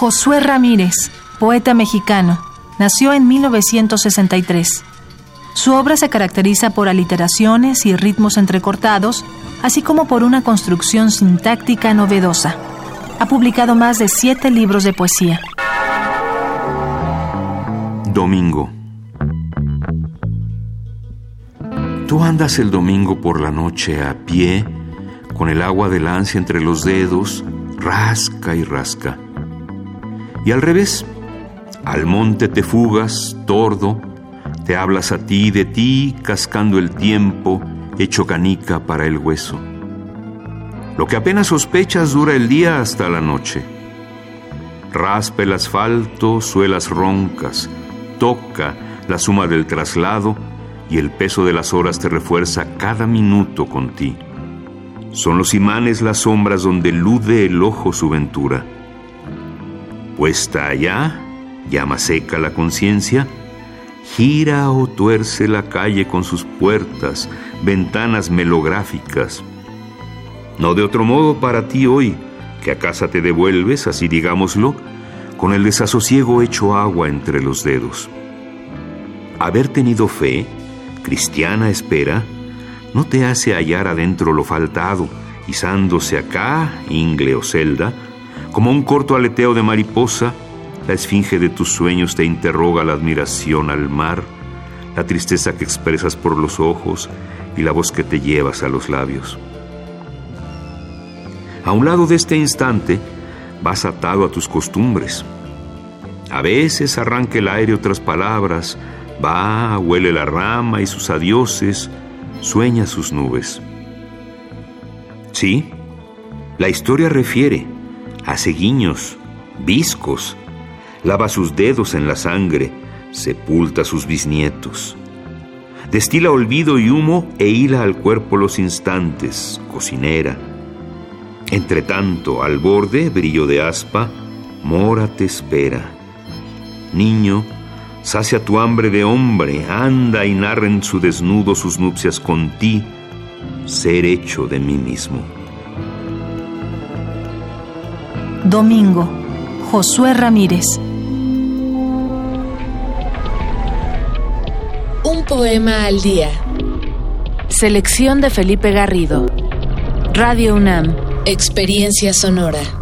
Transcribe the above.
Josué Ramírez, poeta mexicano, nació en 1963. Su obra se caracteriza por aliteraciones y ritmos entrecortados, así como por una construcción sintáctica novedosa. Ha publicado más de siete libros de poesía. Domingo. Tú andas el domingo por la noche a pie, con el agua del ansia entre los dedos, rasca y rasca. Y al revés, al monte te fugas, tordo, te hablas a ti de ti, cascando el tiempo, hecho canica para el hueso. Lo que apenas sospechas dura el día hasta la noche. Raspa el asfalto, suelas roncas, toca la suma del traslado y el peso de las horas te refuerza cada minuto con ti. Son los imanes las sombras donde lude el ojo su ventura. Puesta allá, llama seca la conciencia, gira o tuerce la calle con sus puertas, ventanas melográficas. No de otro modo para ti hoy, que a casa te devuelves, así digámoslo, con el desasosiego hecho agua entre los dedos. Haber tenido fe, cristiana espera, no te hace hallar adentro lo faltado, izándose acá, ingle o celda, como un corto aleteo de mariposa, la esfinge de tus sueños te interroga la admiración al mar, la tristeza que expresas por los ojos y la voz que te llevas a los labios. A un lado de este instante vas atado a tus costumbres. A veces arranca el aire otras palabras, va, huele la rama y sus adioses, sueña sus nubes. Sí, la historia refiere, hace guiños, viscos, lava sus dedos en la sangre, sepulta sus bisnietos. Destila olvido y humo e hila al cuerpo los instantes, cocinera. Entre tanto, al borde, brillo de aspa, mora te espera. Niño, sacia tu hambre de hombre, anda y narra en su desnudo sus nupcias con ti, ser hecho de mí mismo. Domingo, Josué Ramírez. Un poema al día. Selección de Felipe Garrido. Radio UNAM. Experiencia sonora.